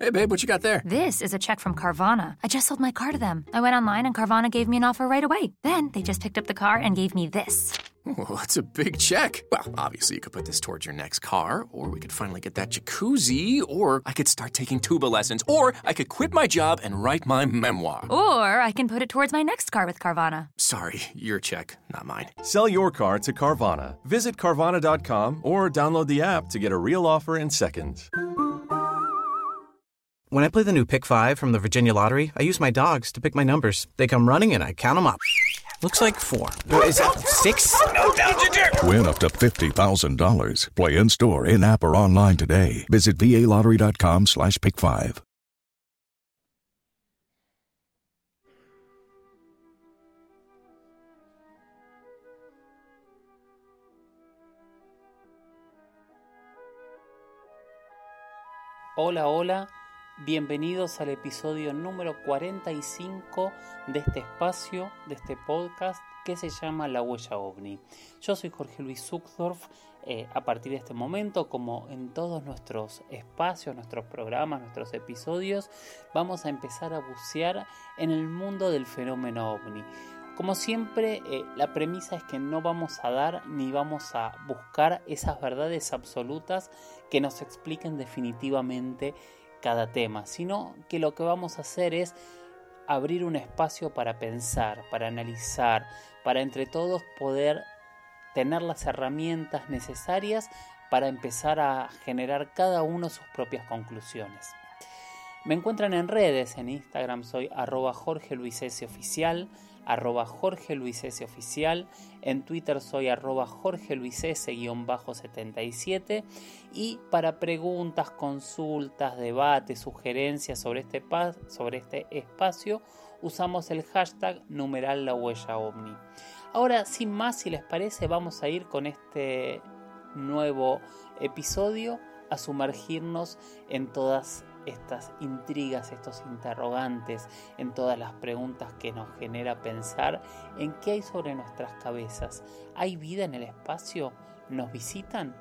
Hey, babe, what you got there? This is a check from Carvana. I just sold my car to them. I went online and Carvana gave me an offer right away. Then they just picked up the car and gave me this. Well, that's a big check. Well, obviously, you could put this towards your next car, or we could finally get that jacuzzi, or I could start taking tuba lessons, or I could quit my job and write my memoir. Or I can put it towards my next car with Carvana. Sorry, your check, not mine. Sell your car to Carvana. Visit Carvana.com or download the app to get a real offer in seconds. When I play the new Pick 5 from the Virginia Lottery, I use my dogs to pick my numbers. They come running and I count them up. Looks like four. Is that six? No, Win up to $50,000. Play in store, in app, or online today. Visit VALottery.com slash pick five. Hola, hola, bienvenidos al episodio número 45 de este espacio, de este podcast que se llama La Huella OVNI. Yo soy Jorge Luis Zuckdorf. Eh, a partir de este momento, como en todos nuestros espacios, nuestros programas, nuestros episodios, vamos a empezar a bucear en el mundo del fenómeno ovni. Como siempre, eh, la premisa es que no vamos a dar ni vamos a buscar esas verdades absolutas que nos expliquen definitivamente cada tema, sino que lo que vamos a hacer es abrir un espacio para pensar, para analizar, para entre todos poder tener las herramientas necesarias para empezar a generar cada uno sus propias conclusiones. Me encuentran en redes, en Instagram soy arroba Jorge Luis. Oficial, arroba Jorge Luis S. Oficial, en Twitter soy arroba Jorge Luis S-77 y para preguntas, consultas, debates, sugerencias sobre este, sobre este espacio usamos el hashtag numeral la huella ovni. Ahora, sin más, si les parece, vamos a ir con este nuevo episodio a sumergirnos en todas estas intrigas, estos interrogantes, en todas las preguntas que nos genera pensar en qué hay sobre nuestras cabezas. ¿Hay vida en el espacio? ¿Nos visitan?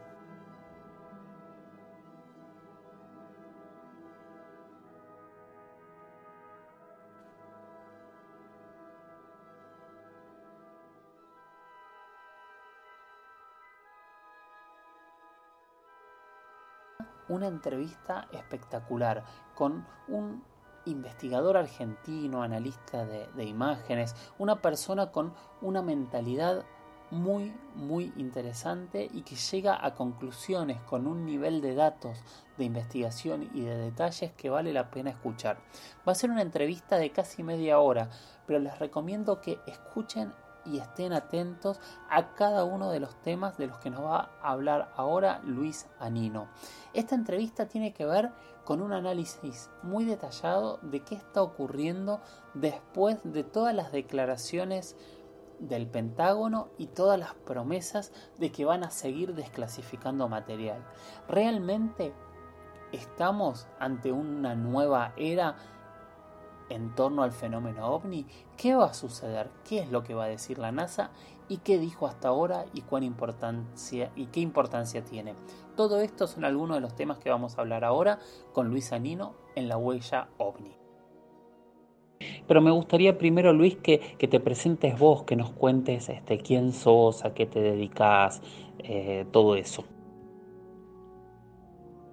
Una entrevista espectacular con un investigador argentino, analista de, imágenes, una persona con una mentalidad muy, muy interesante y que llega a conclusiones con un nivel de datos, de investigación y de detalles que vale la pena escuchar. Va a ser una entrevista de casi media hora, pero les recomiendo que escuchen y estén atentos a cada uno de los temas de los que nos va a hablar ahora Luis Anino. Esta entrevista tiene que ver con un análisis muy detallado de qué está ocurriendo después de todas las declaraciones del Pentágono y todas las promesas de que van a seguir desclasificando material. ¿Realmente estamos ante una nueva era en torno al fenómeno ovni, qué va a suceder, qué es lo que va a decir la NASA y qué dijo hasta ahora y cuán importancia y qué importancia tiene. Todo esto son algunos de los temas que vamos a hablar ahora con Luis Anino en la huella ovni. Pero me gustaría primero, Luis, que, te presentes vos, que nos cuentes este, quién sos, a qué te dedicas, eh, todo eso.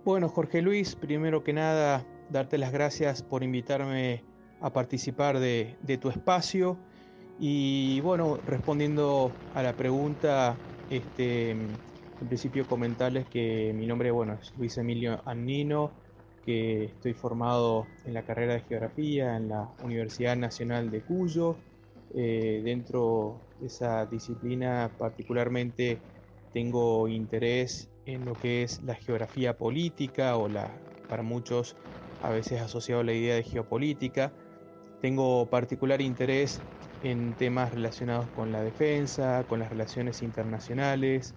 Bueno, Jorge Luis, primero que nada, darte las gracias por invitarme a participar de, tu espacio. Y bueno, respondiendo a la pregunta, este, en principio comentarles que mi nombre bueno, es Luis Emilio Annino, que estoy formado en la carrera de Geografía en la Universidad Nacional de Cuyo. Eh, dentro de esa disciplina particularmente tengo interés en lo que es la geografía política o la para muchos a veces asociado a la idea de geopolítica. Tengo particular interés en temas relacionados con la defensa, con las relaciones internacionales,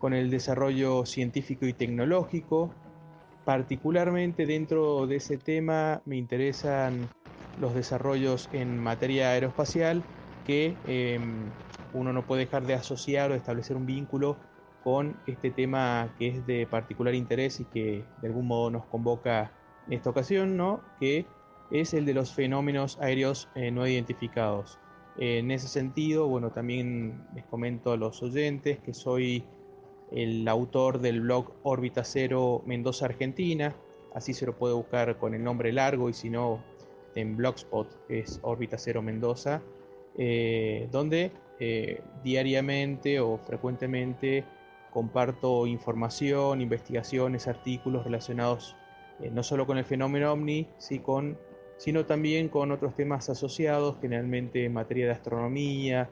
con el desarrollo científico y tecnológico. Particularmente dentro de ese tema me interesan los desarrollos en materia aeroespacial que em, uno no puede dejar de asociar o establecer un vínculo con este tema que es de particular interés y que de algún modo nos convoca en esta ocasión, ¿no? que es el de los fenómenos aéreos eh, no identificados. en ese sentido, bueno, también les comento a los oyentes que soy el autor del blog Órbita Cero Mendoza Argentina, así se lo puede buscar con el nombre largo y si no en Blogspot es Órbita Cero Mendoza, eh, donde eh, diariamente o frecuentemente comparto información, investigaciones, artículos relacionados eh, no solo con el fenómeno ovni, sino también con otros temas asociados, generalmente en materia de astronomía,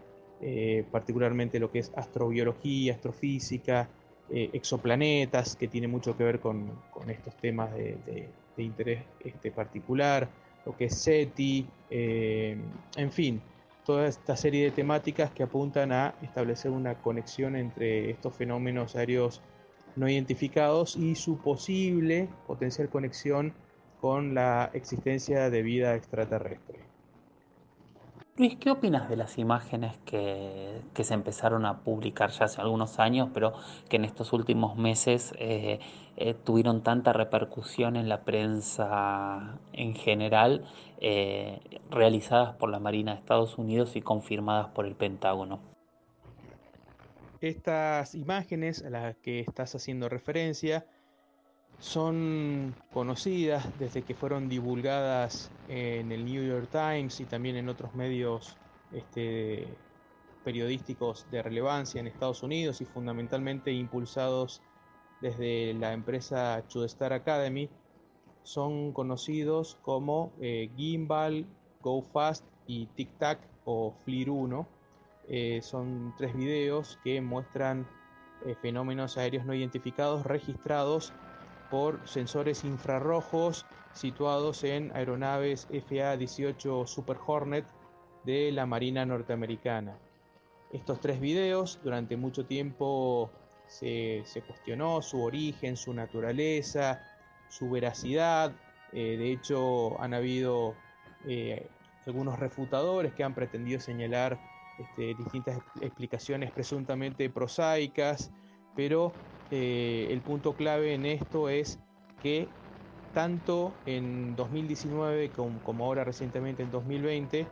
particularmente lo que es astrobiología, astrofísica, exoplanetas, que tiene mucho que ver con, estos temas de, interés este, particular, lo que es SETI, en fin, toda esta serie de temáticas que apuntan a establecer una conexión entre estos fenómenos aéreos no identificados y su posible potencial conexión con la existencia de vida extraterrestre. Luis, ¿qué opinas de las imágenes que, se empezaron a publicar ya hace algunos años, pero que en estos últimos meses eh, eh, tuvieron tanta repercusión en la prensa en general, eh, realizadas por la Marina de Estados Unidos y confirmadas por el Pentágono? Estas imágenes a las que estás haciendo referencia son conocidas desde que fueron divulgadas en el New York Times y también en otros medios este, periodísticos de relevancia en Estados Unidos y fundamentalmente impulsados desde la empresa Chudestar Academy, son conocidos como eh, Gimbal, Go Fast y Tic Tac o FLIR 1. Eh, son tres videos que muestran eh, fenómenos aéreos no identificados registrados por sensores infrarrojos situados en aeronaves FA-18 Super Hornet de la Marina norteamericana. Estos tres videos durante mucho tiempo se, cuestionó su origen, su naturaleza, su veracidad. Eh, de hecho, han habido eh, algunos refutadores que han pretendido señalar este, distintas explicaciones presuntamente prosaicas, pero eh, el punto clave en esto es que tanto en 2019 como, ahora recientemente en 2020,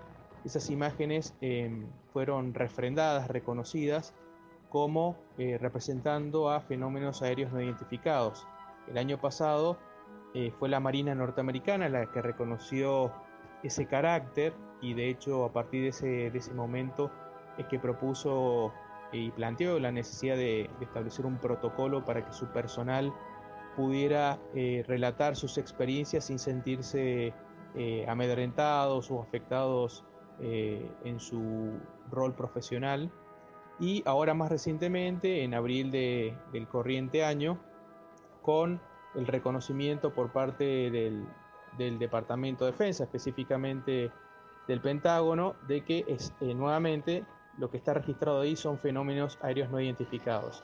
esas imágenes em, fueron refrendadas, reconocidas como eh, representando a fenómenos aéreos no identificados. El año pasado eh, fue la Marina norteamericana la que reconoció ese carácter y de hecho a partir de ese, de ese momento es que propuso y planteó la necesidad de, establecer un protocolo para que su personal pudiera eh, relatar sus experiencias sin sentirse eh, amedrentados o afectados eh, en su rol profesional. Y ahora más recientemente, en abril del corriente año, con el reconocimiento por parte del, del Departamento de Defensa, específicamente del Pentágono, de que es nuevamente lo que está registrado ahí son fenómenos aéreos no identificados.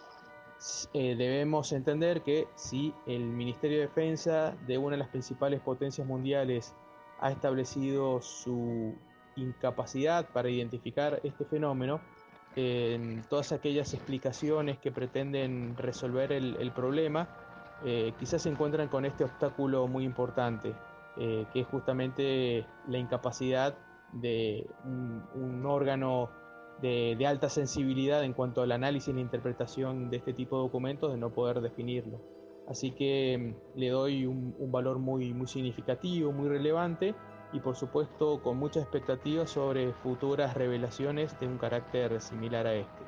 Eh, debemos entender que si el Ministerio de Defensa de una de las principales potencias mundiales ha establecido su incapacidad para identificar este fenómeno, todas aquellas explicaciones que pretenden resolver el, problema eh, quizás se encuentran con este obstáculo muy importante, eh, que es justamente la incapacidad de un órgano de, alta sensibilidad en cuanto al análisis y la interpretación de este tipo de documentos, de no poder definirlo. Así que mm, le doy un, valor muy, muy significativo, muy relevante y por supuesto con muchas expectativas sobre futuras revelaciones de un carácter similar a este.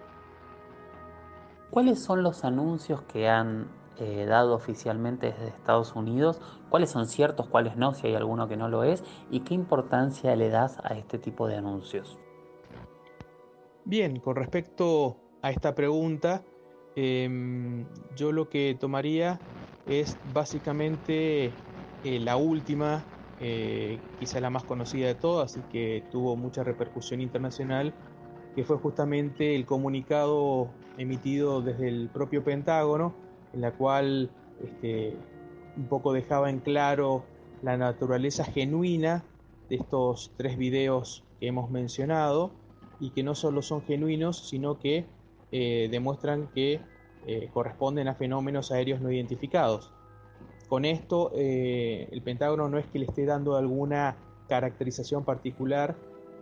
¿Cuáles son los anuncios que han eh, dado oficialmente desde Estados Unidos? ¿Cuáles son ciertos, cuáles no, si hay alguno que no lo es? ¿Y qué importancia le das a este tipo de anuncios? Bien, con respecto a esta pregunta, em, yo lo que tomaría es básicamente eh, la última, eh, quizá la más conocida de todas y que tuvo mucha repercusión internacional, que fue justamente el comunicado emitido desde el propio Pentágono, en la cual este, un poco dejaba en claro la naturaleza genuina de estos tres videos que hemos mencionado y que no solo son genuinos, sino que eh, demuestran que eh, corresponden a fenómenos aéreos no identificados. Con esto, eh, el Pentágono no es que le esté dando alguna caracterización particular,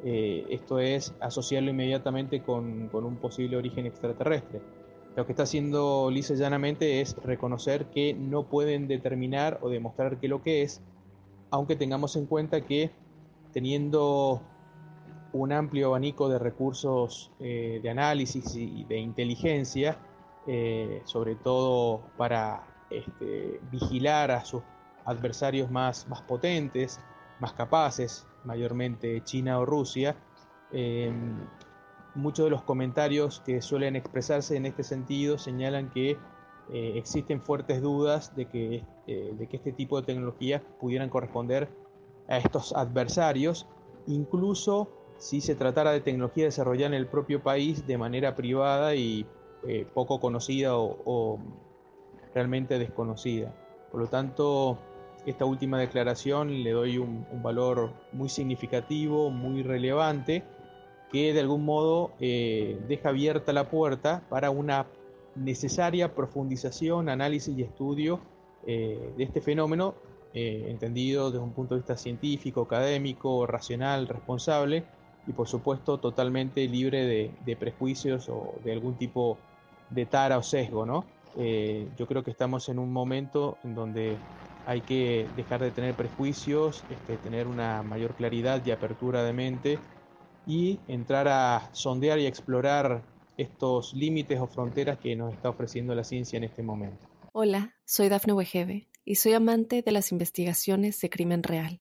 esto es asociarlo inmediatamente con, con, un posible origen extraterrestre. Lo que está haciendo lisa llanamente es reconocer que no pueden determinar o demostrar qué lo que es, aunque tengamos en cuenta que teniendo un amplio abanico de recursos eh, de análisis y de inteligencia, eh, sobre todo para este, vigilar a sus adversarios más, más potentes, más capaces, mayormente China o Rusia. Em, muchos de los comentarios que suelen expresarse en este sentido señalan que eh, existen fuertes dudas de que, de que este tipo de tecnologías pudieran corresponder a estos adversarios, incluso si se tratara de tecnología desarrollada en el propio país de manera privada y eh, poco conocida o, realmente desconocida. Por lo tanto, esta última declaración le doy un, valor muy significativo, muy relevante, que de algún modo eh, deja abierta la puerta para una necesaria profundización, análisis y estudio eh, de este fenómeno, entendido desde un punto de vista científico, académico, racional, responsable, y por supuesto totalmente libre de, prejuicios o de algún tipo de tara o sesgo, ¿no? Eh, yo creo que estamos en un momento en donde hay que dejar de tener prejuicios, este, tener una mayor claridad y apertura de mente y entrar a sondear y explorar estos límites o fronteras que nos está ofreciendo la ciencia en este momento. Hola, soy Dafne Wegebe y soy amante de las investigaciones de crimen real.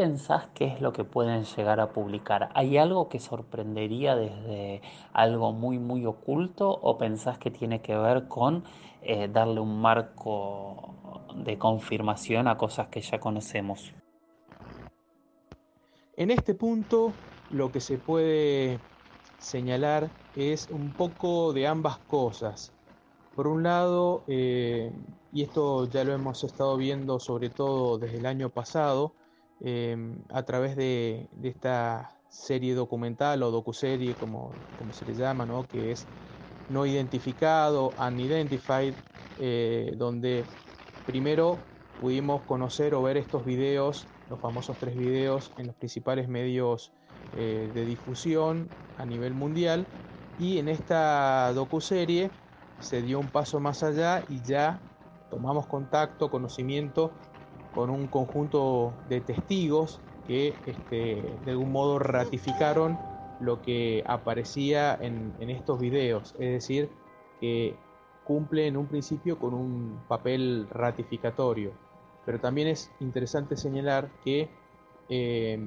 pensás que es lo que pueden llegar a publicar? ¿Hay algo que sorprendería desde algo muy, muy oculto o pensás que tiene que ver con eh, darle un marco de confirmación a cosas que ya conocemos? En este punto lo que se puede señalar es un poco de ambas cosas. Por un lado, eh, y esto ya lo hemos estado viendo sobre todo desde el año pasado, Em, a través de, esta serie documental o docuserie, como, como se le llama, ¿no? que es no identificado, unidentified, eh, donde primero pudimos conocer o ver estos videos, los famosos tres videos en los principales medios eh, de difusión a nivel mundial, y en esta docuserie se dio un paso más allá y ya tomamos contacto, conocimiento con un conjunto de testigos que este, de algún modo ratificaron lo que aparecía en, estos videos, es decir, que cumple en un principio con un papel ratificatorio. Pero también es interesante señalar que eh,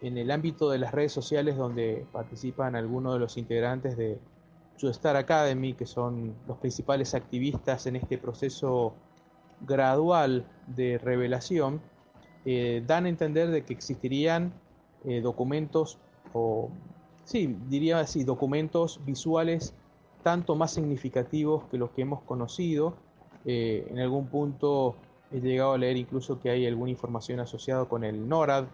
en el ámbito de las redes sociales donde participan algunos de los integrantes de Star Academy, que son los principales activistas en este proceso gradual de revelación eh, dan a entender de que existirían eh, documentos o sí, diría así, documentos visuales tanto más significativos que los que hemos conocido. Eh, en algún punto he llegado a leer incluso que hay alguna información asociada con el NORAD,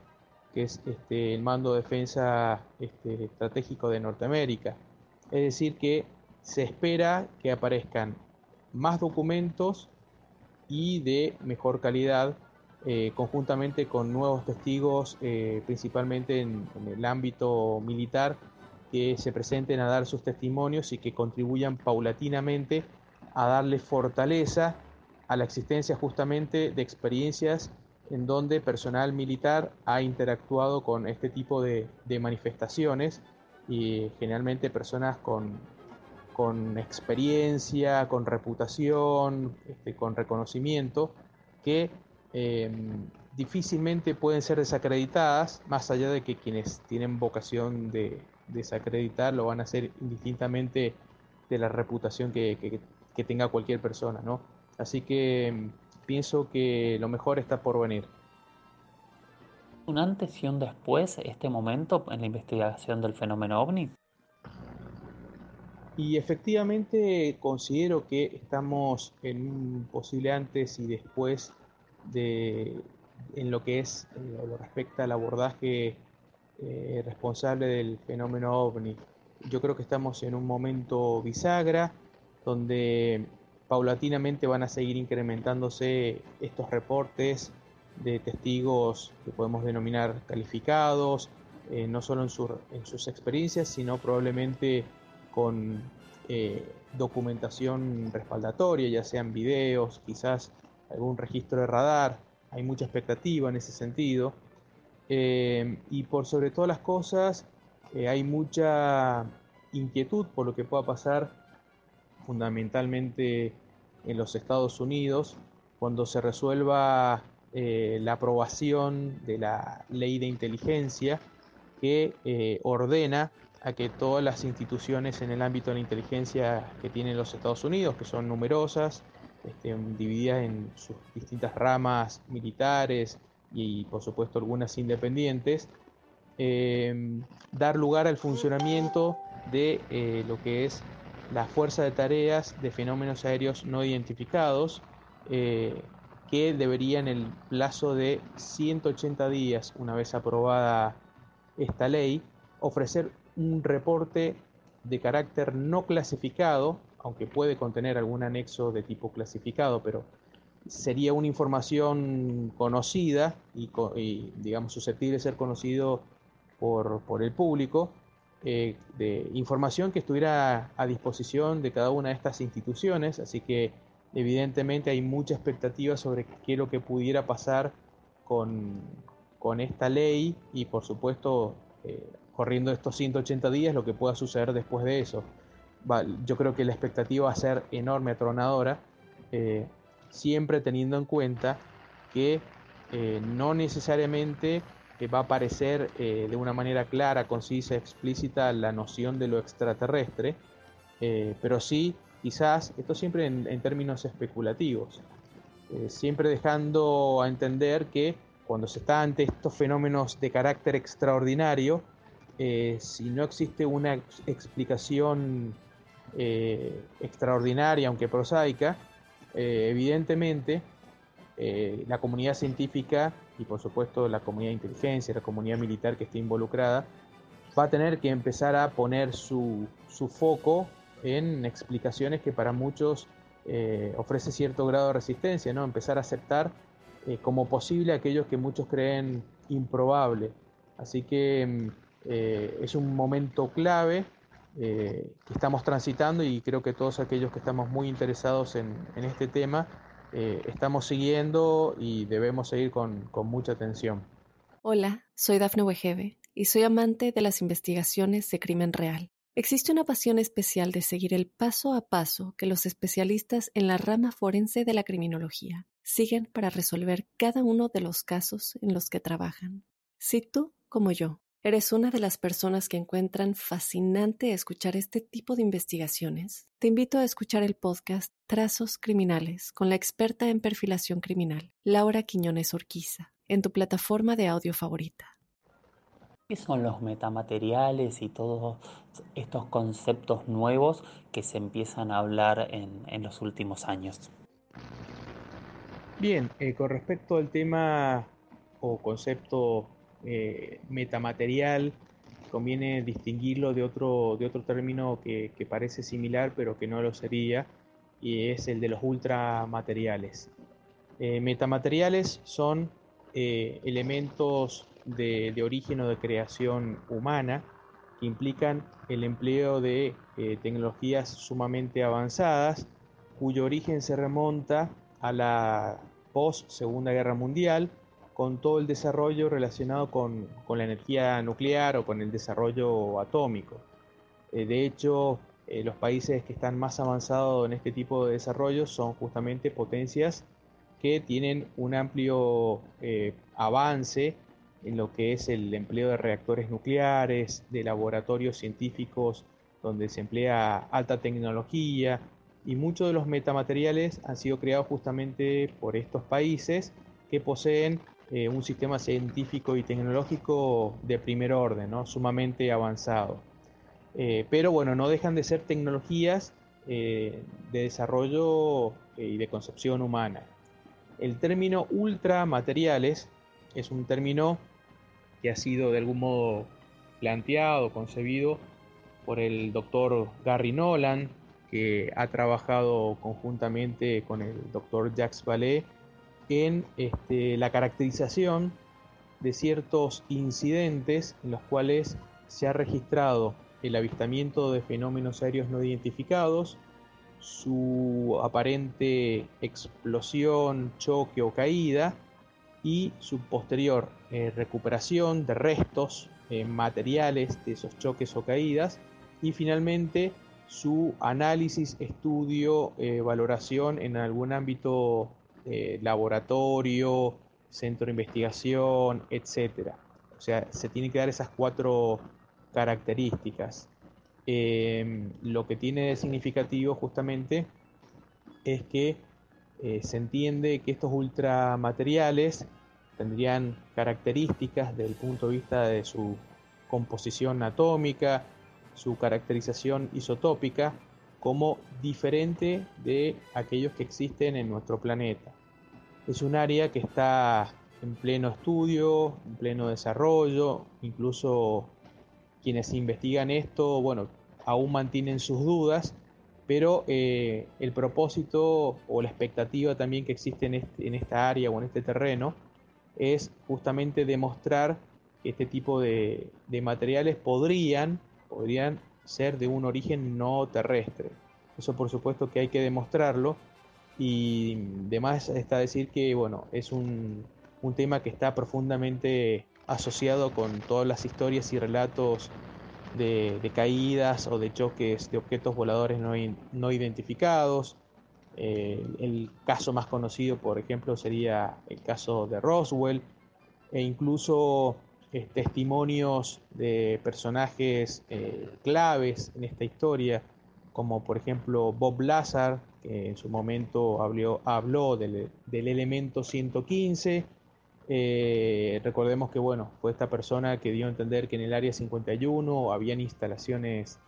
que es este, el mando de defensa este, estratégico de Norteamérica. Es decir, que se espera que aparezcan más documentos y de mejor calidad, eh, conjuntamente con nuevos testigos, eh, principalmente en, el ámbito militar, que se presenten a dar sus testimonios y que contribuyan paulatinamente a darle fortaleza a la existencia justamente de experiencias en donde personal militar ha interactuado con este tipo de, manifestaciones y generalmente personas con, con experiencia, con reputación, este, con reconocimiento, que em, difícilmente pueden ser desacreditadas, más allá de que quienes tienen vocación de desacreditar lo van a hacer indistintamente de la reputación que, que tenga cualquier persona, ¿no? Así que em, pienso que lo mejor está por venir. ¿Un antes y un después este momento en la investigación del fenómeno ovni? Y efectivamente considero que estamos en un posible antes y después de en lo que es eh, lo respecta al abordaje eh, responsable del fenómeno ovni. Yo creo que estamos en un momento bisagra donde paulatinamente van a seguir incrementándose estos reportes de testigos que podemos denominar calificados, eh, no solo en, sus experiencias, sino probablemente con eh, documentación respaldatoria, ya sean videos, quizás algún registro de radar. Hay mucha expectativa en ese sentido. Eh, y por sobre todas las cosas, hay mucha inquietud por lo que pueda pasar fundamentalmente en los Estados Unidos, cuando se resuelva eh, la aprobación de la ley de inteligencia que eh, ordena a que todas las instituciones en el ámbito de la inteligencia que tienen los Estados Unidos, que son numerosas, estén divididas en sus distintas ramas militares y por supuesto algunas independientes, eh, dar lugar al funcionamiento de lo que es la fuerza de tareas de fenómenos aéreos no identificados, eh, que debería en el plazo de 180 días, una vez aprobada esta ley, ofrecer un reporte de carácter no clasificado, aunque puede contener algún anexo de tipo clasificado, pero sería una información conocida y, digamos susceptible de ser conocido por, por el público, eh, de información que estuviera a disposición de cada una de estas instituciones, así que evidentemente hay mucha expectativa sobre qué es lo que pudiera pasar con, esta ley y por supuesto eh, corriendo estos 180 días lo que pueda suceder después de eso. yo creo que la expectativa va a ser enorme, atronadora, eh, siempre teniendo en cuenta que no necesariamente va a aparecer eh, de una manera clara, concisa, explícita la noción de lo extraterrestre, eh, pero sí, quizás, esto siempre en, términos especulativos, eh, siempre dejando a entender que cuando se está ante estos fenómenos de carácter extraordinario, si no existe una explicación extraordinaria, aunque prosaica, evidentemente la comunidad científica y por supuesto la comunidad de inteligencia, la comunidad militar que esté involucrada, va a tener que empezar a poner su, foco en explicaciones que para muchos eh, ofrece cierto grado de resistencia, ¿no? Empezar a aceptar eh, como posible aquellos que muchos creen improbable. Así que mm, eh, es un momento clave que estamos transitando y creo que todos aquellos que estamos muy interesados en, este tema eh, estamos siguiendo y debemos seguir con, mucha atención. Hola, soy Dafne Wegebe y soy amante de las investigaciones de crimen real. Existe una pasión especial de seguir el paso a paso que los especialistas en la rama forense de la criminología siguen para resolver cada uno de los casos en los que trabajan. Si tú, como yo, ¿Eres una de las personas que encuentran fascinante escuchar este tipo de investigaciones? Te invito a escuchar el podcast Trazos Criminales con la experta en perfilación criminal, Laura Quiñones Orquiza, en tu plataforma de audio favorita. ¿Qué son los metamateriales y todos estos conceptos nuevos que se empiezan a hablar en, los últimos años? Bien, eh, con respecto al tema o concepto eh, metamaterial, conviene distinguirlo de otro, de otro término que, parece similar pero que no lo sería, y es el de los ultramateriales. Eh, metamateriales son eh, elementos de, origen o de creación humana que implican el empleo de tecnologías sumamente avanzadas cuyo origen se remonta a la post Segunda Guerra Mundial con todo el desarrollo relacionado con, la energía nuclear o con el desarrollo atómico. Eh, de hecho, eh, los países que están más avanzados en este tipo de desarrollo son justamente potencias que tienen un amplio eh, avance en lo que es el empleo de reactores nucleares, de laboratorios científicos donde se emplea alta tecnología y muchos de los metamateriales han sido creados justamente por estos países que poseen eh, un sistema científico y tecnológico de primer orden, ¿no? sumamente avanzado. Eh, pero bueno, no dejan de ser tecnologías eh, de desarrollo y de concepción humana. El término ultramateriales es un término que ha sido de algún modo planteado, concebido por el doctor Gary Nolan, que ha trabajado conjuntamente con el doctor Jacques Vallée en este, la caracterización de ciertos incidentes en los cuales se ha registrado el avistamiento de fenómenos aéreos no identificados, su aparente explosión, choque o caída y su posterior eh, recuperación de restos eh, materiales de esos choques o caídas y finalmente su análisis, estudio, eh, valoración en algún ámbito eh, laboratorio, centro de investigación, etc. O sea, se tienen que dar esas cuatro características. Em, lo que tiene significativo justamente es que eh, se entiende que estos ultramateriales tendrían características desde el punto de vista de su composición atómica, su caracterización isotópica como diferente de aquellos que existen en nuestro planeta. Es un área que está en pleno estudio, en pleno desarrollo, incluso quienes investigan esto, bueno, aún mantienen sus dudas, pero eh, el propósito o la expectativa también que existe en, este, en esta área o en este terreno es justamente demostrar que este tipo de, de materiales podrían podrían ser de un origen no terrestre. Eso por supuesto que hay que demostrarlo y además está decir que bueno, es un, tema que está profundamente asociado con todas las historias y relatos de, caídas o de choques de objetos voladores no, identificados. Eh, el caso más conocido, por ejemplo, sería el caso de Roswell e incluso eh, testimonios de personajes eh, claves en esta historia, como por ejemplo Bob Lazar, que en su momento habló, habló del, elemento 115. Eh, recordemos que bueno, fue esta persona que dio a entender que en el área 51 habían instalaciones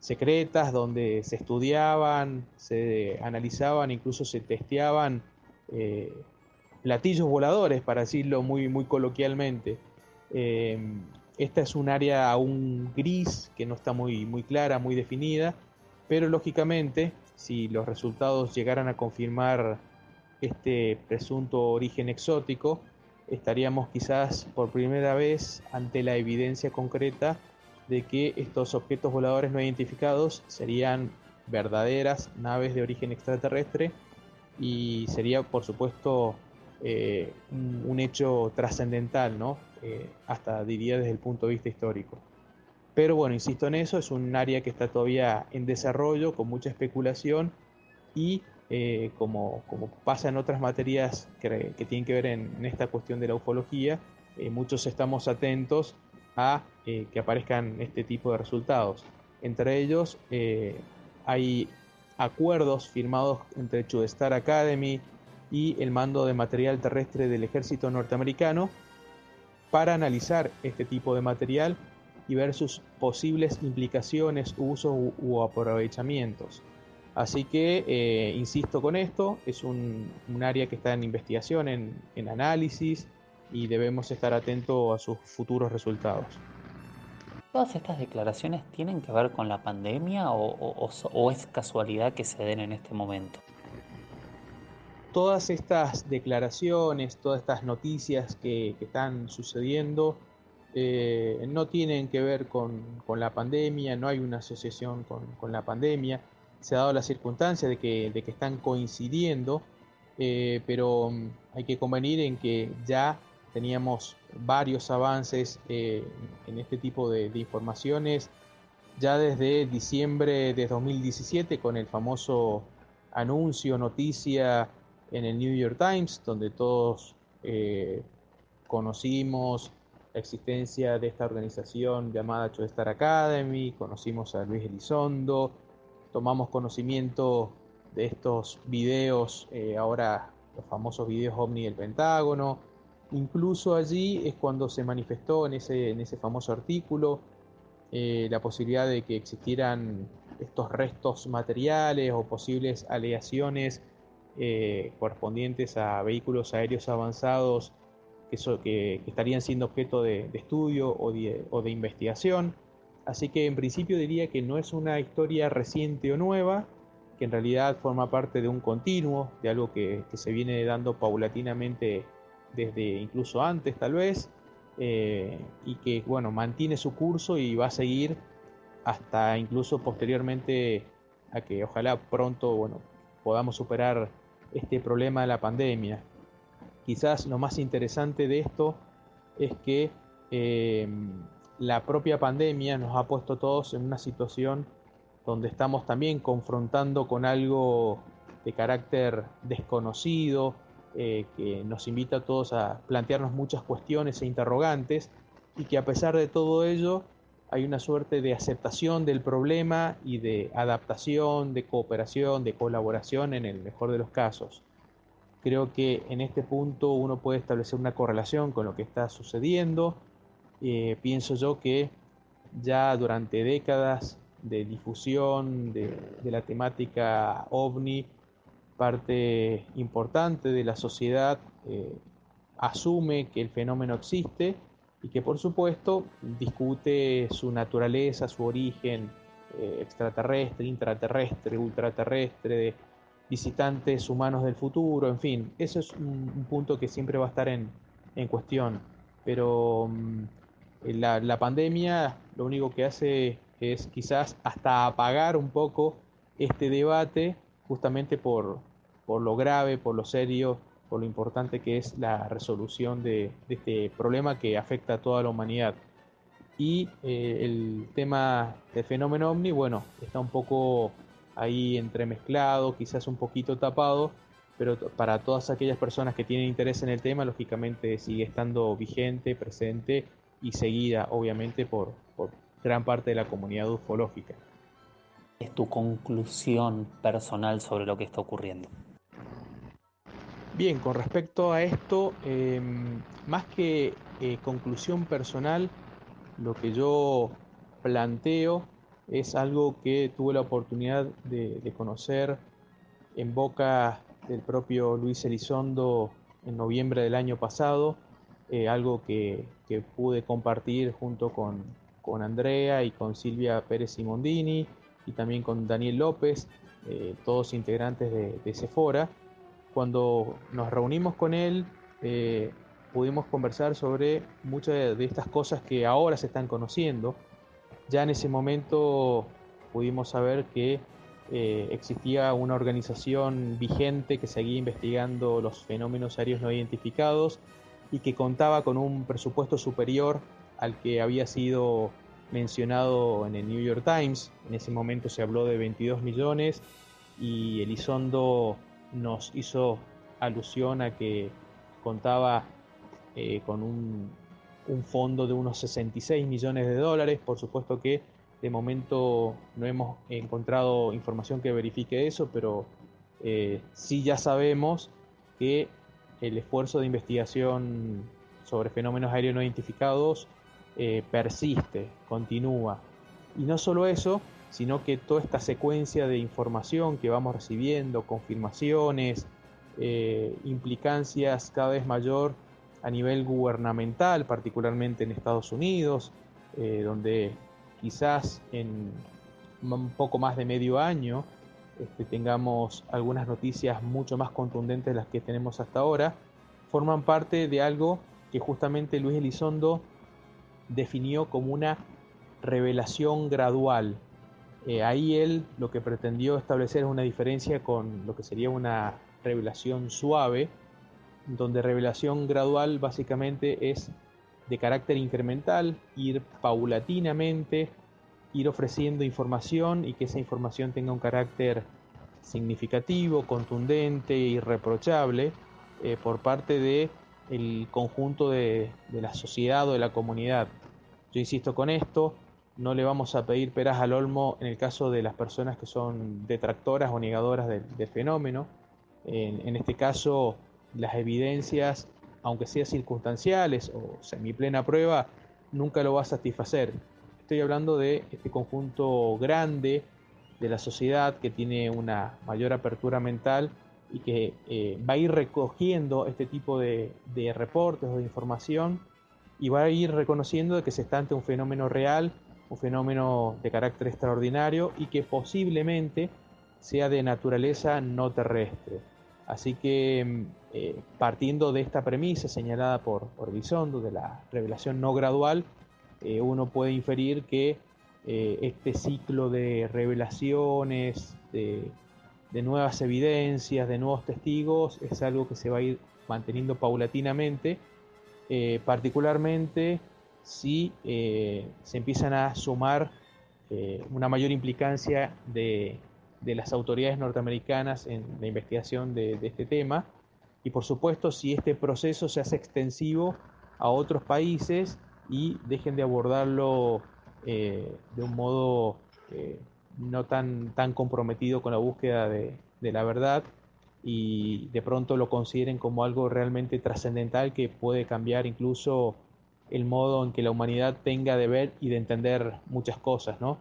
secretas donde se estudiaban, se analizaban, incluso se testeaban platillos voladores, para decirlo muy, muy coloquialmente. Em, esta es un área aún gris, que no está muy, muy clara, muy definida, pero lógicamente, si los resultados llegaran a confirmar este presunto origen exótico, estaríamos quizás por primera vez ante la evidencia concreta de que estos objetos voladores no identificados serían verdaderas naves de origen extraterrestre y sería por supuesto eh, un, hecho trascendental, ¿no? Eh, hasta diría desde el punto de vista histórico. Pero bueno, insisto en eso, es un área que está todavía en desarrollo, con mucha especulación y eh, como, como, pasa en otras materias que, tienen que ver en, esta cuestión de la ufología, eh, muchos estamos atentos a que aparezcan este tipo de resultados. Entre ellos hay acuerdos firmados entre Star Academy y el mando de material terrestre del ejército norteamericano para analizar este tipo de material y ver sus posibles implicaciones, usos u, aprovechamientos. Así que, eh, insisto con esto, es un, área que está en investigación, en, análisis y debemos estar atentos a sus futuros resultados. ¿Todas estas declaraciones tienen que ver con la pandemia o es casualidad que se den en este momento? todas estas declaraciones, todas estas noticias que, están sucediendo, eh, no tienen que ver con, la pandemia, no hay una asociación con, la pandemia, se ha dado la circunstancia de que, están coincidiendo, eh, pero mm, hay que convenir en que ya teníamos varios avances eh, en este tipo de, informaciones ya desde diciembre de 2017 con el famoso anuncio, noticia en el New York Times, donde todos conocimos existencia de esta organización llamada Star Academy, conocimos a Luis Elizondo, tomamos conocimiento de estos videos, eh, ahora los famosos videos OVNI del Pentágono. Incluso allí es cuando se manifestó en ese, en ese famoso artículo eh, la posibilidad de que existieran estos restos materiales o posibles aleaciones eh, correspondientes a vehículos aéreos avanzados que, estarían siendo objeto de, estudio o de, o de investigación. Así que en principio diría que no es una historia reciente o nueva, que en realidad forma parte de un continuo, de algo que, se viene dando paulatinamente desde incluso antes tal vez, eh, y que bueno, mantiene su curso y va a seguir hasta incluso posteriormente a que ojalá pronto bueno, podamos superar este problema de la pandemia. Quizás lo más interesante de esto es que eh, la propia pandemia nos ha puesto todos en una situación donde estamos también confrontando con algo de carácter desconocido, eh, que nos invita a todos a plantearnos muchas cuestiones e interrogantes, y que a pesar de todo ello hay una suerte de aceptación del problema y de adaptación, de cooperación, de colaboración en el mejor de los casos. Creo que en este punto uno puede establecer una correlación con lo que está sucediendo. Eh, pienso yo que ya durante décadas de difusión de, la temática ovni, parte importante de la sociedad eh, asume que el fenómeno existe y que por supuesto discute su naturaleza, su origen eh, extraterrestre, intraterrestre, ultraterrestre, visitantes humanos del futuro, en fin, eso es un, punto que siempre va a estar en, cuestión. Pero mm, la, la pandemia lo único que hace es quizás hasta apagar un poco este debate justamente por, por lo grave, por lo serio, por lo importante que es la resolución de, este problema que afecta a toda la humanidad. Y eh, el tema del fenómeno ovni, bueno, está un poco ahí entremezclado, quizás un poquito tapado, pero para todas aquellas personas que tienen interés en el tema, lógicamente sigue estando vigente, presente y seguida, obviamente, por, por gran parte de la comunidad ufológica. ¿Es tu conclusión personal sobre lo que está ocurriendo? Bien, con respecto a esto, em, más que eh, conclusión personal, lo que yo planteo es algo que tuve la oportunidad de, conocer en boca del propio Luis Elizondo en noviembre del año pasado, eh, algo que, pude compartir junto con, con Andrea y con Silvia Pérez Simondini y también con Daniel López, eh, todos integrantes de, de Sephora. Cuando nos reunimos con él, eh, pudimos conversar sobre muchas de estas cosas que ahora se están conociendo. Ya en ese momento pudimos saber que eh, existía una organización vigente que seguía investigando los fenómenos aéreos no identificados y que contaba con un presupuesto superior al que había sido mencionado en el New York Times. En ese momento se habló de 22 millones y Elizondo nos hizo alusión a que contaba eh, con un, fondo de unos 66 millones de dólares. Por supuesto que de momento no hemos encontrado información que verifique eso, pero eh, sí ya sabemos que el esfuerzo de investigación sobre fenómenos aéreos no identificados eh, persiste, continúa. Y no solo eso, sino que toda esta secuencia de información que vamos recibiendo, confirmaciones, eh, implicancias cada vez mayor a nivel gubernamental, particularmente en Estados Unidos, eh, donde quizás en un poco más de medio año este, tengamos algunas noticias mucho más contundentes de las que tenemos hasta ahora, forman parte de algo que justamente Luis Elizondo definió como una revelación gradual. Eh, ahí él lo que pretendió establecer es una diferencia con lo que sería una revelación suave, donde revelación gradual básicamente es de carácter incremental, ir paulatinamente, ir ofreciendo información y que esa información tenga un carácter significativo, contundente, irreprochable eh, por parte de el conjunto de, la sociedad o de la comunidad. Yo insisto con esto, no le vamos a pedir peras al olmo en el caso de las personas que son detractoras o negadoras del, fenómeno. En, este caso, las evidencias, aunque sean circunstanciales o semiplena prueba, nunca lo va a satisfacer. Estoy hablando de este conjunto grande de la sociedad que tiene una mayor apertura mental y que eh, va a ir recogiendo este tipo de, reportes o de información y va a ir reconociendo que se está ante un fenómeno real, un fenómeno de carácter extraordinario y que posiblemente sea de naturaleza no terrestre. Así que mm, eh, partiendo de esta premisa señalada por, por Elizondo, de la revelación no gradual, eh, uno puede inferir que este ciclo de revelaciones, de de nuevas evidencias, de nuevos testigos, es algo que se va a ir manteniendo paulatinamente, eh, particularmente si eh, se empiezan a sumar eh, una mayor implicancia de, las autoridades norteamericanas en la investigación de, de, este tema y por supuesto si este proceso se hace extensivo a otros países y dejen de abordarlo de un modo no tan, tan comprometido con la búsqueda de, la verdad y de pronto lo consideren como algo realmente trascendental que puede cambiar incluso el modo en que la humanidad tenga de ver y de entender muchas cosas, ¿no?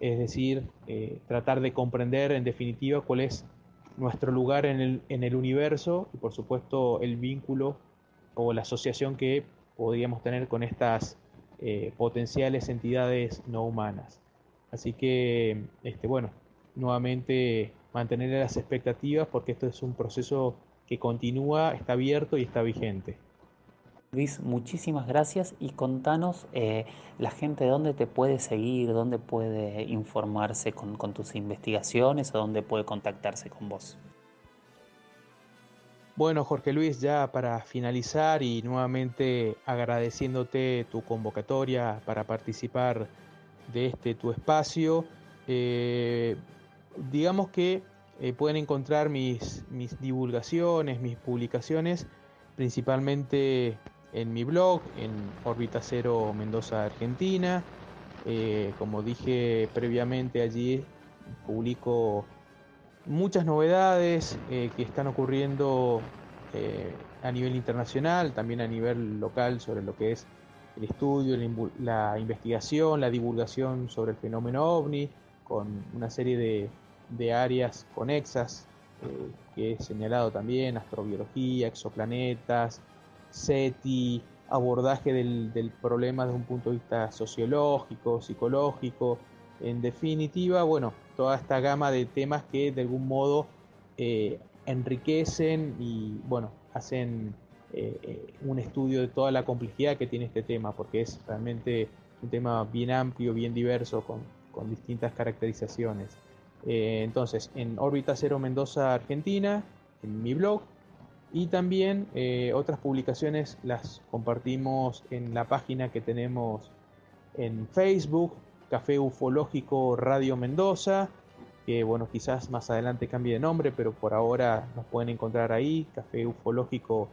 Es decir, eh, tratar de comprender en definitiva cuál es nuestro lugar en el, en el universo y por supuesto el vínculo o la asociación que podríamos tener con estas eh, potenciales entidades no humanas. Así que, este, bueno, nuevamente mantener las expectativas porque esto es un proceso que continúa, está abierto y está vigente. Luis, muchísimas gracias y contanos eh, la gente dónde te puede seguir, dónde puede informarse con, tus investigaciones o dónde puede contactarse con vos. Bueno, Jorge Luis, ya para finalizar y nuevamente agradeciéndote tu convocatoria para participar de este tu espacio. Eh, digamos que eh, pueden encontrar mis, mis divulgaciones, mis publicaciones, principalmente en mi blog, en Órbita Cero Mendoza, Argentina. Eh, como dije previamente, allí publico muchas novedades que están ocurriendo a nivel internacional, también a nivel local sobre lo que es el estudio, la, investigación, la divulgación sobre el fenómeno ovni, con una serie de, áreas conexas eh, que he señalado también, astrobiología, exoplanetas, SETI, abordaje del, problema desde un punto de vista sociológico, psicológico, en definitiva, bueno, toda esta gama de temas que de algún modo eh, enriquecen y, bueno, hacen eh, eh, un estudio de toda la complejidad que tiene este tema, porque es realmente un tema bien amplio, bien diverso, con, distintas caracterizaciones. Entonces, en órbita cero Mendoza, Argentina, en mi blog, y también otras publicaciones las compartimos en la página que tenemos en Facebook, Café Ufológico Radio Mendoza, que bueno, quizás más adelante cambie de nombre, pero por ahora nos pueden encontrar ahí, Café Ufológico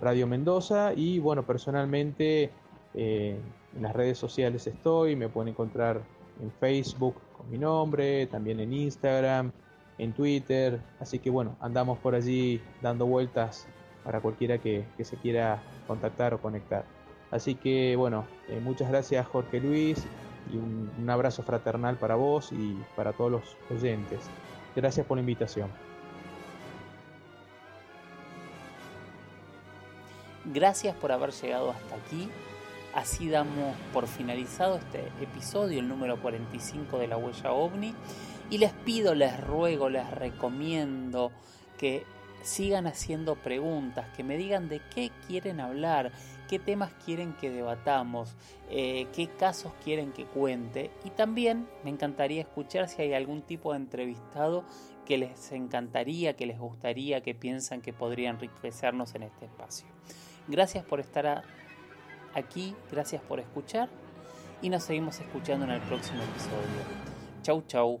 Radio Mendoza. Y bueno, personalmente eh, en las redes sociales estoy, me pueden encontrar en Facebook con mi nombre, también en Instagram, en Twitter, así que bueno, andamos por allí dando vueltas para cualquiera que, se quiera contactar o conectar. Así que bueno, eh, muchas gracias Jorge Luis y un abrazo fraternal para vos y para todos los oyentes. Gracias por la invitación. Gracias por haber llegado hasta aquí. Así damos por finalizado este episodio, el número 45 de la huella ovni. Y les pido, les ruego, les recomiendo que sigan haciendo preguntas, que me digan de qué quieren hablar, qué temas quieren que debatamos, eh, qué casos quieren que cuente y también me encantaría escuchar si hay algún tipo de entrevistado que les encantaría, que les gustaría, que piensan que podría enriquecernos en este espacio. Gracias por estar aquí, gracias por escuchar y nos seguimos escuchando en el próximo episodio. Chau, chau.